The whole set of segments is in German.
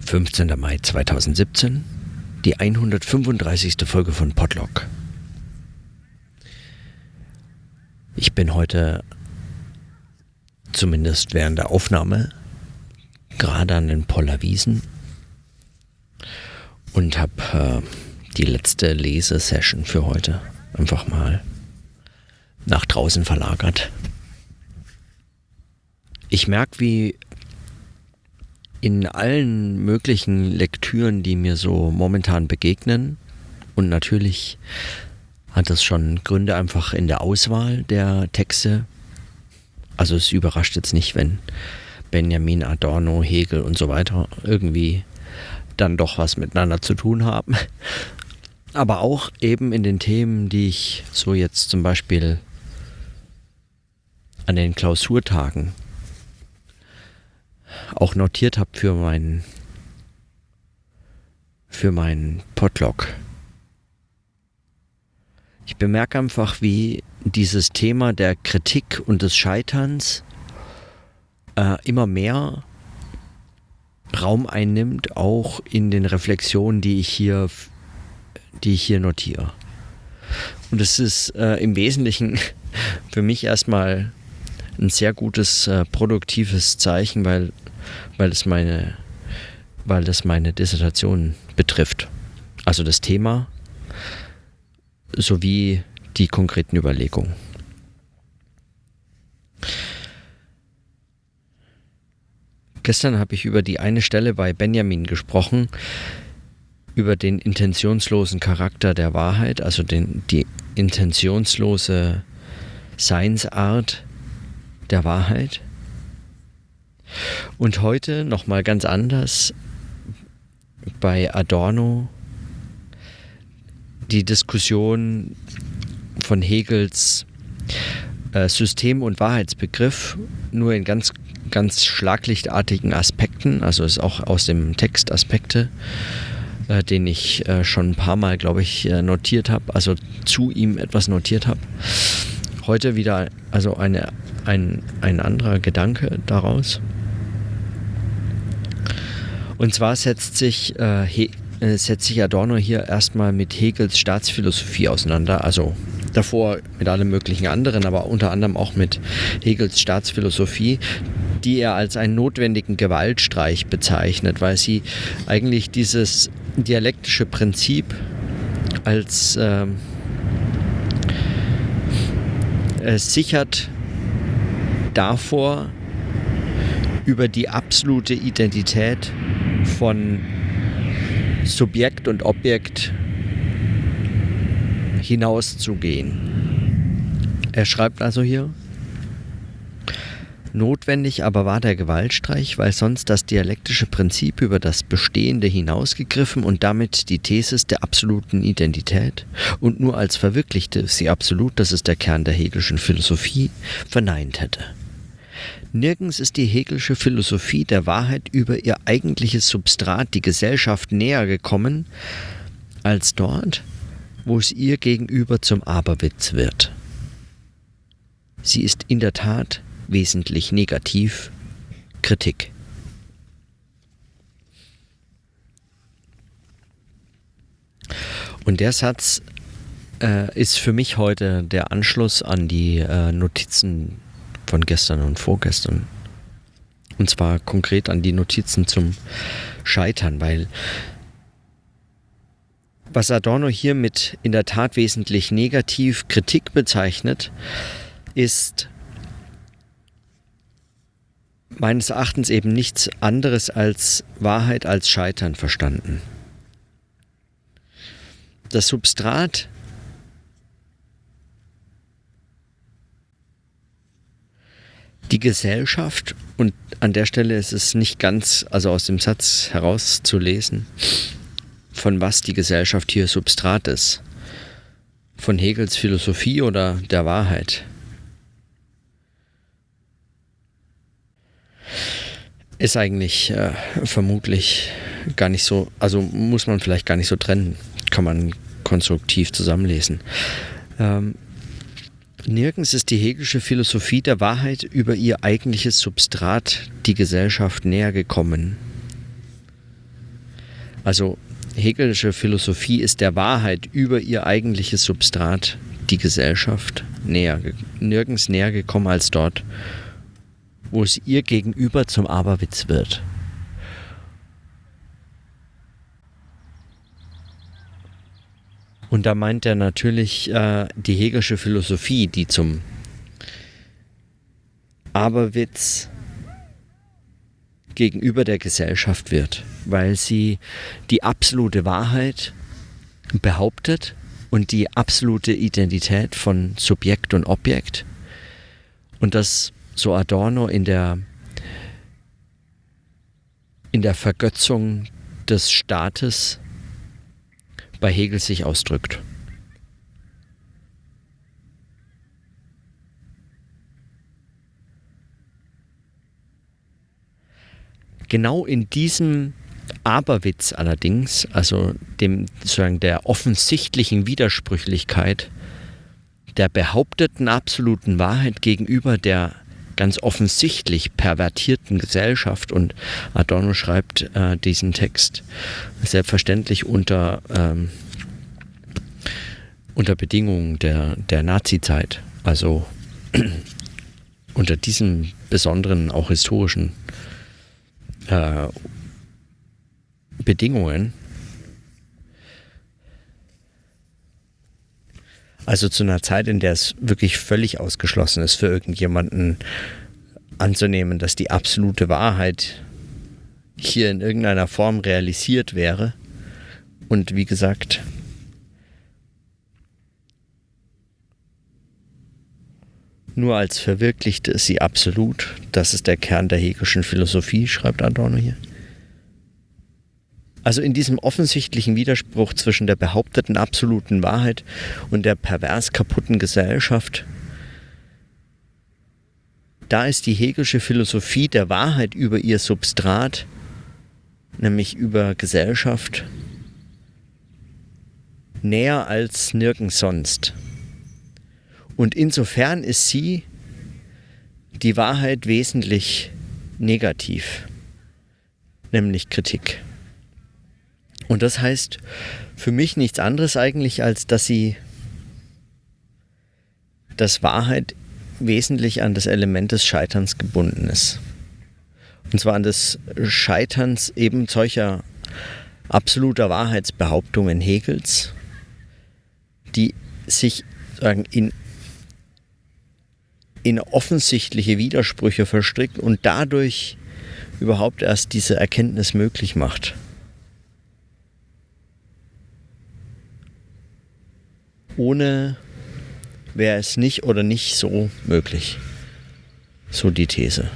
15. Mai 2017, die 135. Folge von Podlock. Ich bin heute, zumindest während der Aufnahme, gerade an den Pollerwiesen und habe äh, die letzte Lesesession für heute einfach mal nach draußen verlagert. Ich merke, wie in allen möglichen Lektüren, die mir so momentan begegnen, und natürlich hat das schon Gründe einfach in der Auswahl der Texte. Also es überrascht jetzt nicht, wenn Benjamin Adorno, Hegel und so weiter irgendwie dann doch was miteinander zu tun haben. Aber auch eben in den Themen, die ich so jetzt zum Beispiel an den Klausurtagen auch notiert habe für meinen für meinen Podlog. Ich bemerke einfach, wie dieses Thema der Kritik und des Scheiterns äh, immer mehr Raum einnimmt, auch in den Reflexionen, die ich hier, die ich hier notiere. Und es ist äh, im Wesentlichen für mich erstmal ein sehr gutes, äh, produktives Zeichen, weil weil es meine, weil es meine Dissertation betrifft. Also das Thema sowie die konkreten Überlegungen. Gestern habe ich über die eine Stelle bei Benjamin gesprochen, über den intentionslosen Charakter der Wahrheit, also den, die intentionslose Seinsart der Wahrheit. Und heute nochmal ganz anders bei Adorno die Diskussion von Hegels äh, System- und Wahrheitsbegriff nur in ganz, ganz schlaglichtartigen Aspekten, also ist auch aus dem Text Aspekte, äh, den ich äh, schon ein paar Mal, glaube ich, äh, notiert habe, also zu ihm etwas notiert habe. Heute wieder also eine, ein, ein anderer Gedanke daraus. Und zwar setzt sich, äh, äh, setzt sich Adorno hier erstmal mit Hegels Staatsphilosophie auseinander, also davor mit allen möglichen anderen, aber unter anderem auch mit Hegels Staatsphilosophie, die er als einen notwendigen Gewaltstreich bezeichnet, weil sie eigentlich dieses dialektische Prinzip als äh, es sichert davor, über die absolute Identität von Subjekt und Objekt hinauszugehen. Er schreibt also hier, Notwendig aber war der Gewaltstreich, weil sonst das dialektische Prinzip über das Bestehende hinausgegriffen und damit die Thesis der absoluten Identität und nur als verwirklichte sie absolut, das ist der Kern der Hegelischen Philosophie, verneint hätte. Nirgends ist die Hegelsche Philosophie der Wahrheit über ihr eigentliches Substrat, die Gesellschaft, näher gekommen, als dort, wo es ihr gegenüber zum Aberwitz wird. Sie ist in der Tat wesentlich negativ, Kritik. Und der Satz äh, ist für mich heute der Anschluss an die äh, Notizen von gestern und vorgestern. Und zwar konkret an die Notizen zum Scheitern, weil was Adorno hier mit in der Tat wesentlich negativ Kritik bezeichnet, ist meines Erachtens eben nichts anderes als Wahrheit als Scheitern verstanden. Das Substrat die Gesellschaft, und an der Stelle ist es nicht ganz, also aus dem Satz herauszulesen, von was die Gesellschaft hier Substrat ist. Von Hegels Philosophie oder der Wahrheit. Ist eigentlich äh, vermutlich gar nicht so, also muss man vielleicht gar nicht so trennen, kann man konstruktiv zusammenlesen. Ähm, Nirgends ist die hegelische Philosophie der Wahrheit über ihr eigentliches Substrat, die Gesellschaft, näher gekommen. Also Hegelische Philosophie ist der Wahrheit über ihr eigentliches Substrat, die Gesellschaft, näher, nirgends näher gekommen als dort, wo es ihr gegenüber zum Aberwitz wird. Und da meint er natürlich äh, die Hegelische Philosophie, die zum Aberwitz gegenüber der Gesellschaft wird, weil sie die absolute Wahrheit behauptet und die absolute Identität von Subjekt und Objekt und das so Adorno in der in der Vergötzung des Staates bei Hegel sich ausdrückt. Genau in diesem Aberwitz allerdings, also dem sozusagen der offensichtlichen Widersprüchlichkeit der behaupteten absoluten Wahrheit gegenüber der ganz offensichtlich pervertierten Gesellschaft und Adorno schreibt äh, diesen Text selbstverständlich unter, ähm, unter Bedingungen der, der Nazi-Zeit, also unter diesen besonderen, auch historischen äh, Bedingungen. Also zu einer Zeit, in der es wirklich völlig ausgeschlossen ist für irgendjemanden anzunehmen, dass die absolute Wahrheit hier in irgendeiner Form realisiert wäre. Und wie gesagt, nur als verwirklichte ist sie absolut. Das ist der Kern der hegelischen Philosophie, schreibt Adorno hier. Also in diesem offensichtlichen Widerspruch zwischen der behaupteten absoluten Wahrheit und der pervers kaputten Gesellschaft, da ist die hegelische Philosophie der Wahrheit über ihr Substrat, nämlich über Gesellschaft, näher als nirgends sonst. Und insofern ist sie die Wahrheit wesentlich negativ, nämlich Kritik. Und das heißt für mich nichts anderes eigentlich, als dass sie dass Wahrheit wesentlich an das Element des Scheiterns gebunden ist. Und zwar an das Scheiterns eben solcher absoluter Wahrheitsbehauptungen Hegels, die sich sagen, in in offensichtliche Widersprüche verstrickt und dadurch überhaupt erst diese Erkenntnis möglich macht. Ohne wäre es nicht oder nicht so möglich. So die These.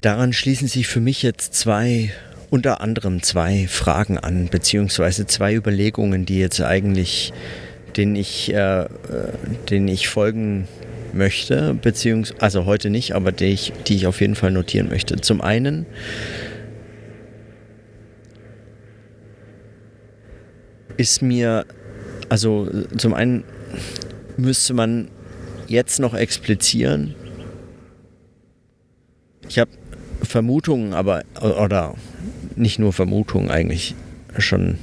Daran schließen sich für mich jetzt zwei unter anderem zwei Fragen an, beziehungsweise zwei Überlegungen, die jetzt eigentlich, denen ich, äh, äh, denen ich folgen möchte, beziehungsweise, also heute nicht, aber die ich, die ich auf jeden Fall notieren möchte. Zum einen, ist mir, also zum einen müsste man jetzt noch explizieren. Ich habe Vermutungen, aber, oder nicht nur Vermutungen, eigentlich schon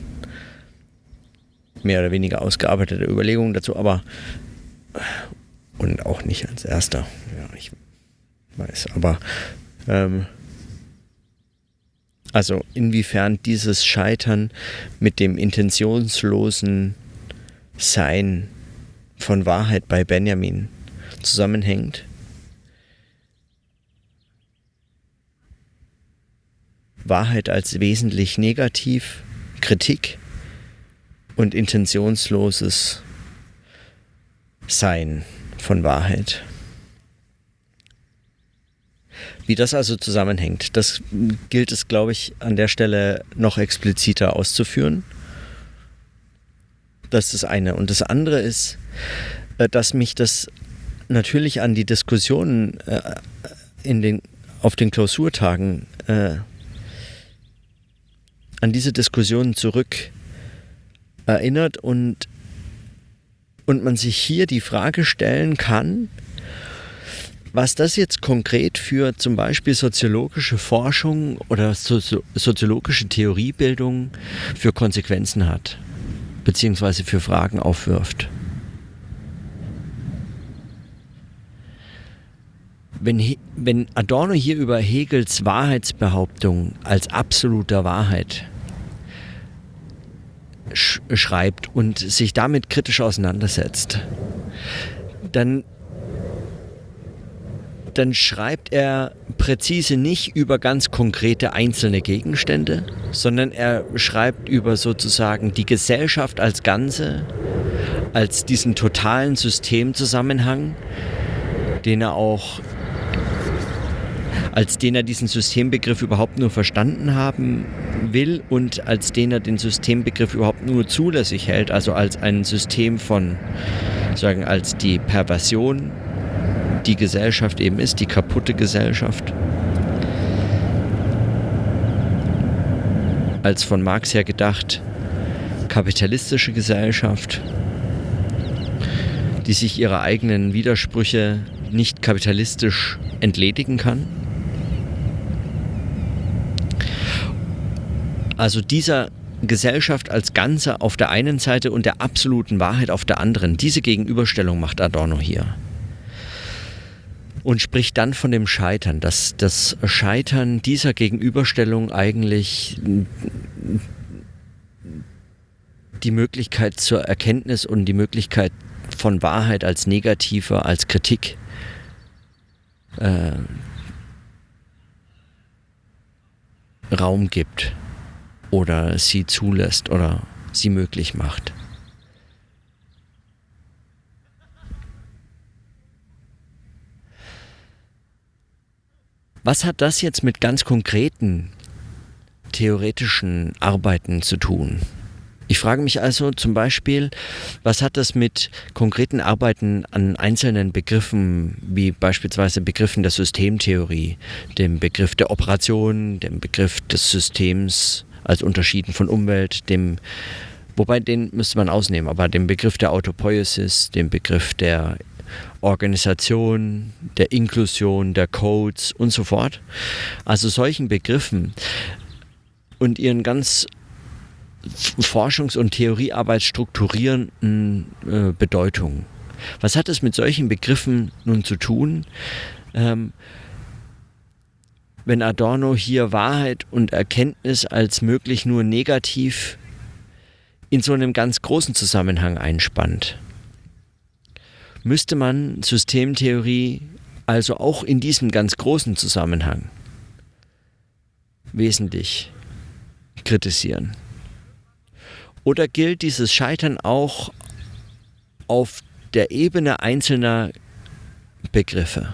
mehr oder weniger ausgearbeitete Überlegungen dazu, aber und auch nicht als erster. Ja, ich weiß, aber ähm, also inwiefern dieses Scheitern mit dem intentionslosen Sein von Wahrheit bei Benjamin zusammenhängt Wahrheit als wesentlich negativ, Kritik und intentionsloses Sein von Wahrheit. Wie das also zusammenhängt, das gilt es, glaube ich, an der Stelle noch expliziter auszuführen. Das ist das eine. Und das andere ist, äh, dass mich das natürlich an die Diskussionen äh, in den, auf den Klausurtagen äh, an diese Diskussion zurück erinnert und, und man sich hier die Frage stellen kann, was das jetzt konkret für zum Beispiel soziologische Forschung oder Sozi soziologische Theoriebildung für Konsequenzen hat, beziehungsweise für Fragen aufwirft. Wenn, wenn Adorno hier über Hegels Wahrheitsbehauptung als absoluter Wahrheit sch schreibt und sich damit kritisch auseinandersetzt, dann, dann schreibt er präzise nicht über ganz konkrete einzelne Gegenstände, sondern er schreibt über sozusagen die Gesellschaft als Ganze, als diesen totalen Systemzusammenhang, den er auch als den er diesen Systembegriff überhaupt nur verstanden haben will und als den er den Systembegriff überhaupt nur zulässig hält, also als ein System von, sagen, als die Perversion, die Gesellschaft eben ist, die kaputte Gesellschaft. Als von Marx her gedacht kapitalistische Gesellschaft, die sich ihrer eigenen Widersprüche nicht kapitalistisch entledigen kann. Also dieser Gesellschaft als Ganze auf der einen Seite und der absoluten Wahrheit auf der anderen. Diese Gegenüberstellung macht Adorno hier. Und spricht dann von dem Scheitern, dass das Scheitern dieser Gegenüberstellung eigentlich die Möglichkeit zur Erkenntnis und die Möglichkeit von Wahrheit als negativer, als Kritik äh, Raum gibt oder sie zulässt oder sie möglich macht. Was hat das jetzt mit ganz konkreten theoretischen Arbeiten zu tun? Ich frage mich also zum Beispiel, was hat das mit konkreten Arbeiten an einzelnen Begriffen, wie beispielsweise Begriffen der Systemtheorie, dem Begriff der Operation, dem Begriff des Systems als unterschieden von Umwelt, dem, wobei den müsste man ausnehmen, aber dem Begriff der Autopoiesis, dem Begriff der Organisation, der Inklusion, der Codes und so fort. Also solchen Begriffen und ihren ganz Forschungs- und Theoriearbeit strukturierenden äh, Bedeutung. Was hat es mit solchen Begriffen nun zu tun? Ähm, wenn Adorno hier Wahrheit und Erkenntnis als möglich nur negativ in so einem ganz großen Zusammenhang einspannt. Müsste man Systemtheorie also auch in diesem ganz großen Zusammenhang wesentlich kritisieren? Oder gilt dieses Scheitern auch auf der Ebene einzelner Begriffe?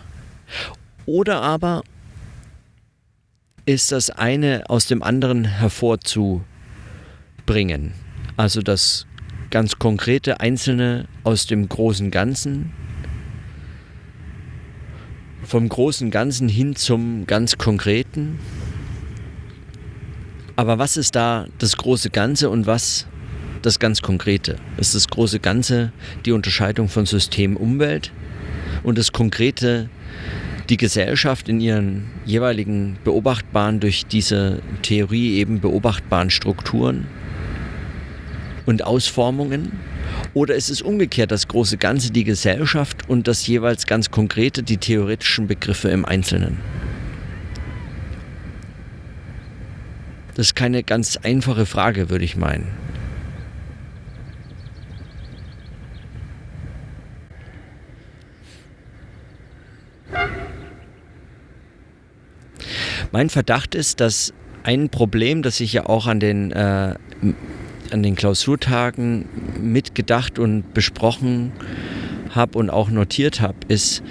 Oder aber ist das eine aus dem anderen hervorzubringen. Also das ganz konkrete Einzelne aus dem großen Ganzen, vom großen Ganzen hin zum ganz Konkreten. Aber was ist da das große Ganze und was das ganz Konkrete? Ist das große Ganze die Unterscheidung von System Umwelt und das Konkrete die Gesellschaft in ihren jeweiligen beobachtbaren, durch diese Theorie eben beobachtbaren Strukturen und Ausformungen? Oder ist es umgekehrt das große Ganze, die Gesellschaft und das jeweils ganz konkrete, die theoretischen Begriffe im Einzelnen? Das ist keine ganz einfache Frage, würde ich meinen. Mein Verdacht ist, dass ein Problem, das ich ja auch an den, äh, an den Klausurtagen mitgedacht und besprochen habe und auch notiert habe, ist,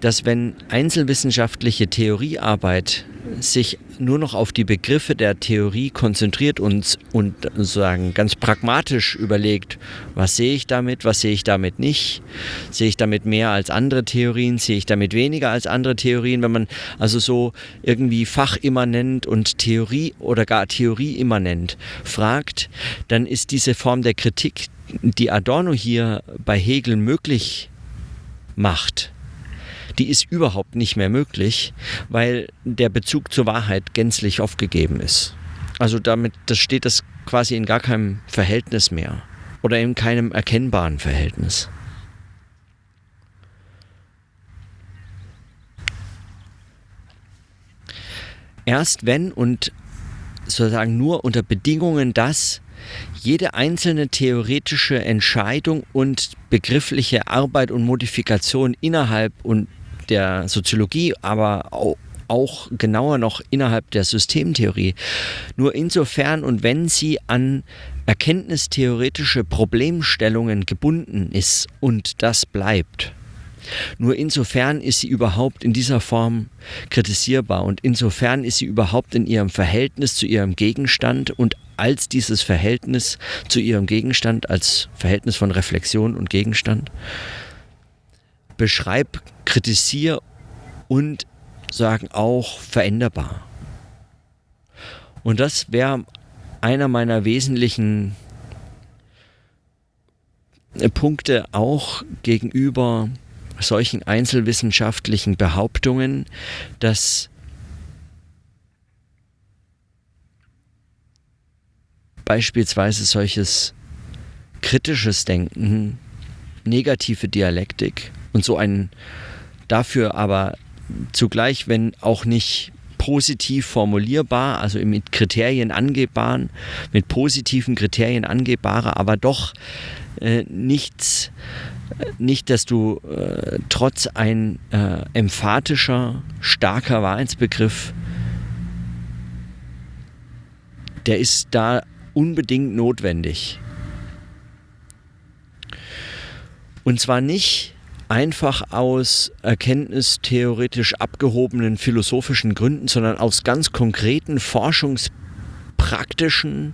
dass wenn einzelwissenschaftliche Theoriearbeit sich nur noch auf die Begriffe der Theorie konzentriert und, und sozusagen ganz pragmatisch überlegt, was sehe ich damit, was sehe ich damit nicht, sehe ich damit mehr als andere Theorien, sehe ich damit weniger als andere Theorien, wenn man also so irgendwie fachimmanent und Theorie oder gar Theorieimmanent fragt, dann ist diese Form der Kritik, die Adorno hier bei Hegel möglich macht, die ist überhaupt nicht mehr möglich, weil der Bezug zur Wahrheit gänzlich aufgegeben ist. Also damit, das steht das quasi in gar keinem Verhältnis mehr oder in keinem erkennbaren Verhältnis. Erst wenn und sozusagen nur unter Bedingungen, dass jede einzelne theoretische Entscheidung und begriffliche Arbeit und Modifikation innerhalb und der Soziologie, aber auch genauer noch innerhalb der Systemtheorie, nur insofern und wenn sie an erkenntnistheoretische Problemstellungen gebunden ist und das bleibt. Nur insofern ist sie überhaupt in dieser Form kritisierbar und insofern ist sie überhaupt in ihrem Verhältnis zu ihrem Gegenstand und als dieses Verhältnis zu ihrem Gegenstand, als Verhältnis von Reflexion und Gegenstand, beschreib, kritisier und sagen auch veränderbar. Und das wäre einer meiner wesentlichen Punkte auch gegenüber solchen einzelwissenschaftlichen Behauptungen, dass beispielsweise solches kritisches Denken, negative Dialektik und so ein dafür aber zugleich, wenn auch nicht positiv formulierbar, also mit Kriterien angebaren, mit positiven Kriterien angebare, aber doch äh, nichts, nicht, dass du äh, trotz ein äh, emphatischer, starker Wahrheitsbegriff, der ist da unbedingt notwendig. Und zwar nicht einfach aus erkenntnistheoretisch abgehobenen philosophischen Gründen, sondern aus ganz konkreten forschungspraktischen,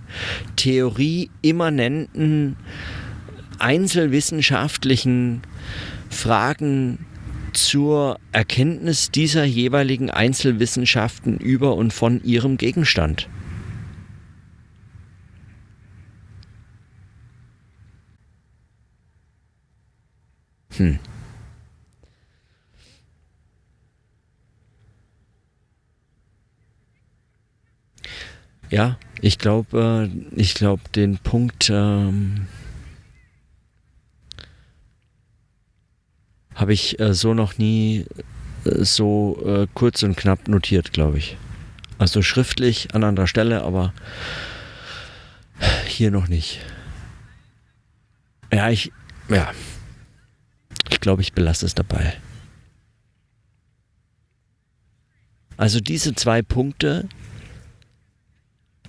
theorieimmanenten, einzelwissenschaftlichen Fragen zur Erkenntnis dieser jeweiligen Einzelwissenschaften über und von ihrem Gegenstand. Hm. Ja, ich glaube, äh, ich glaube, den Punkt ähm, habe ich äh, so noch nie äh, so äh, kurz und knapp notiert, glaube ich. Also schriftlich an anderer Stelle, aber hier noch nicht. Ja, ich, ja, ich glaube, ich belasse es dabei. Also diese zwei Punkte,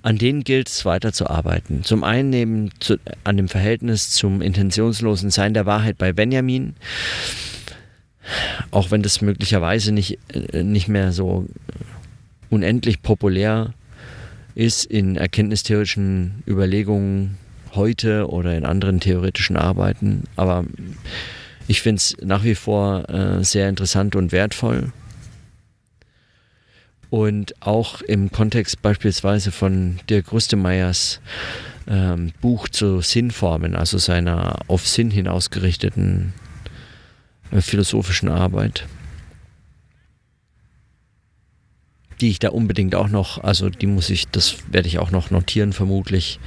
an denen gilt es weiterzuarbeiten. Zum einen neben zu, an dem Verhältnis zum intentionslosen Sein der Wahrheit bei Benjamin, auch wenn das möglicherweise nicht, äh, nicht mehr so unendlich populär ist in erkenntnistheoretischen Überlegungen heute oder in anderen theoretischen Arbeiten, aber ich finde es nach wie vor äh, sehr interessant und wertvoll. Und auch im Kontext beispielsweise von Dirk Rustemeyers ähm, Buch zu Sinnformen, also seiner auf Sinn hin ausgerichteten äh, philosophischen Arbeit, die ich da unbedingt auch noch, also die muss ich, das werde ich auch noch notieren vermutlich,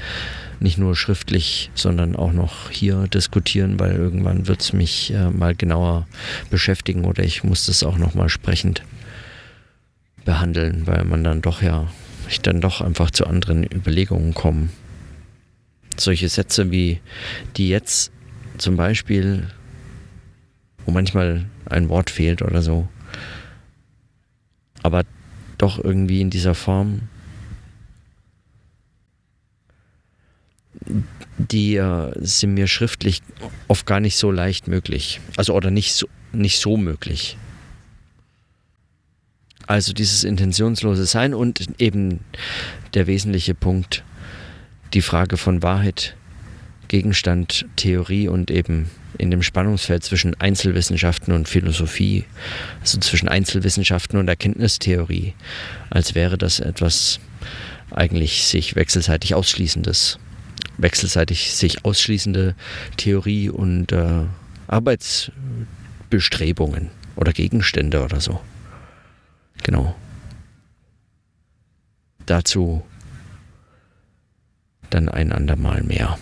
nicht nur schriftlich, sondern auch noch hier diskutieren, weil irgendwann wird es mich äh, mal genauer beschäftigen oder ich muss das auch noch mal sprechend behandeln, weil man dann doch ja, ich dann doch einfach zu anderen Überlegungen komme. Solche Sätze wie die jetzt zum Beispiel, wo manchmal ein Wort fehlt oder so, aber doch irgendwie in dieser Form, die äh, sind mir schriftlich oft gar nicht so leicht möglich. Also oder nicht so, nicht so möglich. Also dieses intentionslose Sein und eben der wesentliche Punkt, die Frage von Wahrheit, Gegenstand, Theorie und eben in dem Spannungsfeld zwischen Einzelwissenschaften und Philosophie, also zwischen Einzelwissenschaften und Erkenntnistheorie, als wäre das etwas eigentlich sich wechselseitig ausschließendes, wechselseitig sich ausschließende Theorie und äh, Arbeitsbestrebungen oder Gegenstände oder so. Genau. Dazu dann ein andermal mehr.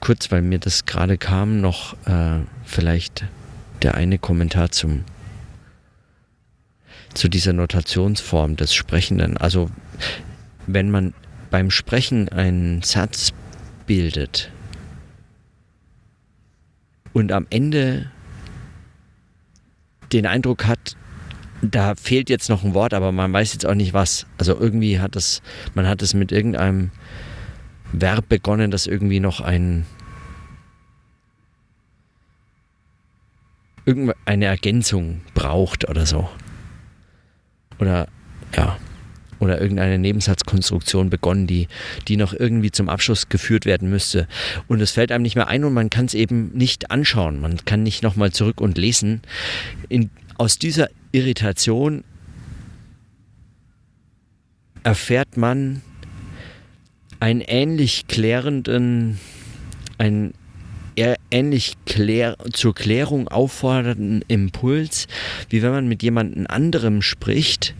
Kurz, weil mir das gerade kam, noch äh, vielleicht der eine Kommentar zum zu dieser Notationsform des Sprechenden. Also wenn man beim Sprechen einen Satz bildet und am Ende den Eindruck hat, da fehlt jetzt noch ein Wort, aber man weiß jetzt auch nicht was. Also irgendwie hat es, man hat es mit irgendeinem Verb begonnen, das irgendwie noch ein irgendeine Ergänzung braucht oder so. Oder ja, oder irgendeine Nebensatzkonstruktion begonnen, die, die noch irgendwie zum Abschluss geführt werden müsste. Und es fällt einem nicht mehr ein und man kann es eben nicht anschauen. Man kann nicht nochmal zurück und lesen. In, aus dieser Irritation erfährt man einen ähnlich klärenden, einen ähnlich klär, zur Klärung auffordernden Impuls, wie wenn man mit jemandem anderem spricht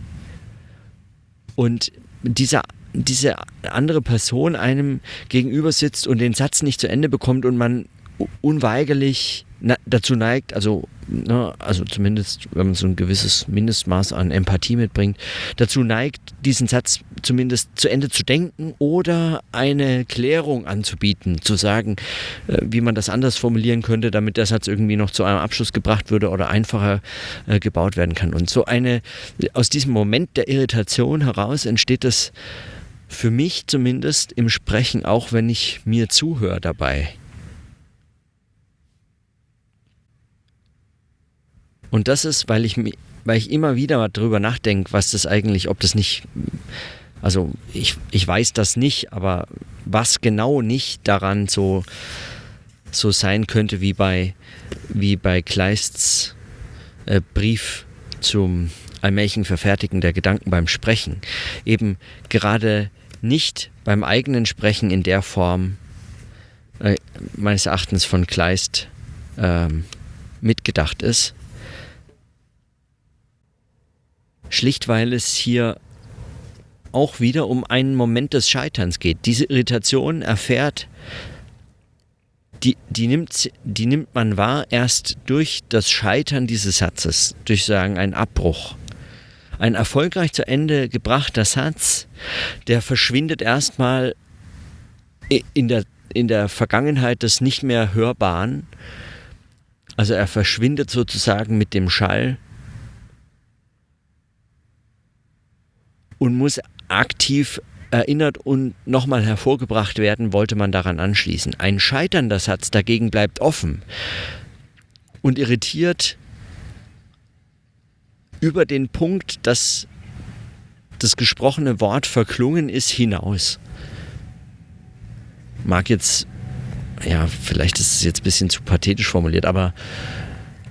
und dieser diese andere Person einem gegenüber sitzt und den Satz nicht zu Ende bekommt und man unweigerlich dazu neigt, also, ne, also zumindest, wenn man so ein gewisses Mindestmaß an Empathie mitbringt, dazu neigt, diesen Satz zumindest zu Ende zu denken oder eine Klärung anzubieten, zu sagen, äh, wie man das anders formulieren könnte, damit der Satz irgendwie noch zu einem Abschluss gebracht würde oder einfacher äh, gebaut werden kann. Und so eine, aus diesem Moment der Irritation heraus entsteht das für mich zumindest im Sprechen, auch wenn ich mir zuhöre dabei. Und das ist, weil ich, weil ich immer wieder darüber nachdenke, was das eigentlich, ob das nicht, also ich, ich weiß das nicht, aber was genau nicht daran so, so sein könnte wie bei, wie bei Kleists äh, Brief zum allmählichen Verfertigen der Gedanken beim Sprechen. Eben gerade nicht beim eigenen Sprechen in der Form äh, meines Erachtens von Kleist ähm, mitgedacht ist, Schlicht weil es hier auch wieder um einen Moment des Scheiterns geht. Diese Irritation erfährt, die, die, nimmt, die nimmt man wahr erst durch das Scheitern dieses Satzes, durch sagen einen Abbruch. Ein erfolgreich zu Ende gebrachter Satz, der verschwindet erstmal in der, in der Vergangenheit des nicht mehr Hörbaren. Also er verschwindet sozusagen mit dem Schall und muss aktiv erinnert und nochmal hervorgebracht werden, wollte man daran anschließen. Ein scheiternder Satz dagegen bleibt offen und irritiert über den Punkt, dass das gesprochene Wort verklungen ist, hinaus. Mag jetzt, ja, vielleicht ist es jetzt ein bisschen zu pathetisch formuliert, aber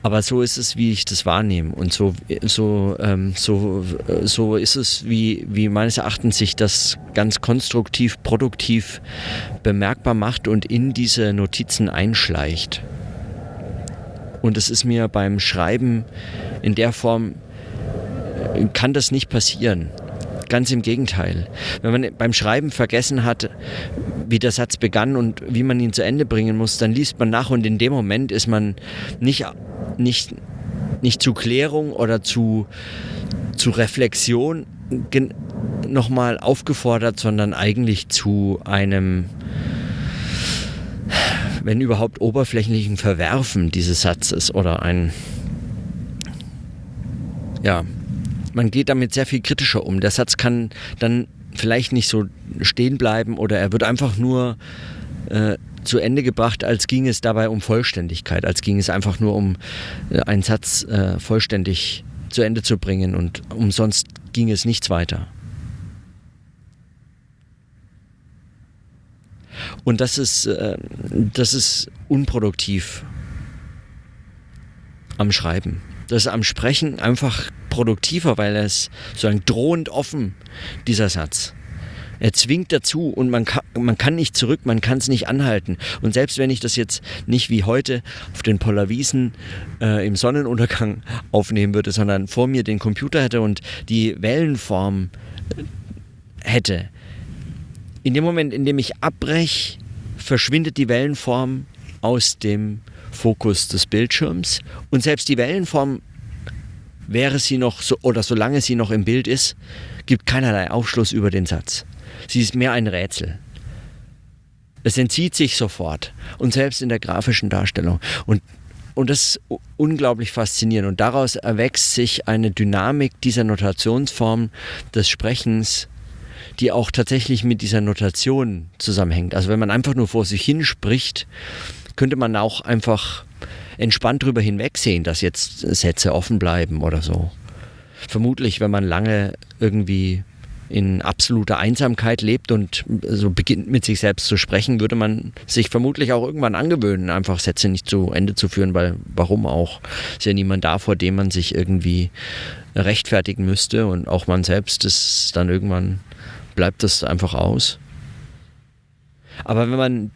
aber so ist es, wie ich das wahrnehme. Und so, so, ähm, so, so ist es, wie, wie meines Erachtens sich das ganz konstruktiv, produktiv bemerkbar macht und in diese Notizen einschleicht. Und es ist mir beim Schreiben in der Form, äh, kann das nicht passieren. Ganz im Gegenteil. Wenn man beim Schreiben vergessen hat, wie der Satz begann und wie man ihn zu Ende bringen muss, dann liest man nach und in dem Moment ist man nicht nicht, nicht zu Klärung oder zu, zu Reflexion nochmal aufgefordert, sondern eigentlich zu einem, wenn überhaupt oberflächlichen Verwerfen dieses Satzes oder ein, ja, man geht damit sehr viel kritischer um. Der Satz kann dann vielleicht nicht so stehen bleiben oder er wird einfach nur äh, zu Ende gebracht, als ging es dabei um Vollständigkeit, als ging es einfach nur um äh, einen Satz äh, vollständig zu Ende zu bringen und umsonst ging es nichts weiter. Und das ist, äh, das ist unproduktiv am Schreiben. Das ist am Sprechen einfach produktiver, weil es so ein drohend offen, dieser Satz. Er zwingt dazu und man kann, man kann nicht zurück, man kann es nicht anhalten. Und selbst wenn ich das jetzt nicht wie heute auf den Polarwiesen äh, im Sonnenuntergang aufnehmen würde, sondern vor mir den Computer hätte und die Wellenform hätte, in dem Moment, in dem ich abbreche, verschwindet die Wellenform aus dem Fokus des Bildschirms und selbst die Wellenform wäre sie noch so oder solange sie noch im Bild ist, gibt keinerlei Aufschluss über den Satz. Sie ist mehr ein Rätsel. Es entzieht sich sofort und selbst in der grafischen Darstellung. Und, und das ist unglaublich faszinierend. Und daraus erwächst sich eine Dynamik dieser Notationsform des Sprechens, die auch tatsächlich mit dieser Notation zusammenhängt. Also wenn man einfach nur vor sich hin spricht, könnte man auch einfach entspannt darüber hinwegsehen, dass jetzt Sätze offen bleiben oder so. Vermutlich, wenn man lange irgendwie in absoluter Einsamkeit lebt und so beginnt mit sich selbst zu sprechen, würde man sich vermutlich auch irgendwann angewöhnen, einfach Sätze nicht zu Ende zu führen, weil warum auch? Ist ja niemand da, vor dem man sich irgendwie rechtfertigen müsste und auch man selbst ist dann irgendwann bleibt das einfach aus. Aber wenn man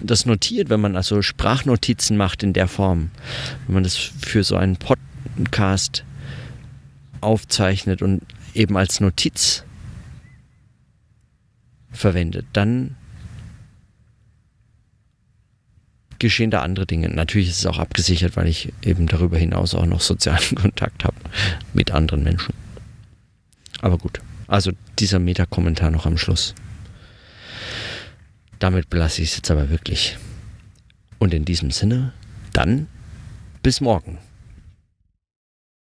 das notiert, wenn man also Sprachnotizen macht in der Form, wenn man das für so einen Podcast aufzeichnet und eben als Notiz verwendet, dann geschehen da andere Dinge. Natürlich ist es auch abgesichert, weil ich eben darüber hinaus auch noch sozialen Kontakt habe mit anderen Menschen. Aber gut, also dieser Meta-Kommentar noch am Schluss. Damit belasse ich es jetzt aber wirklich. Und in diesem Sinne, dann bis morgen.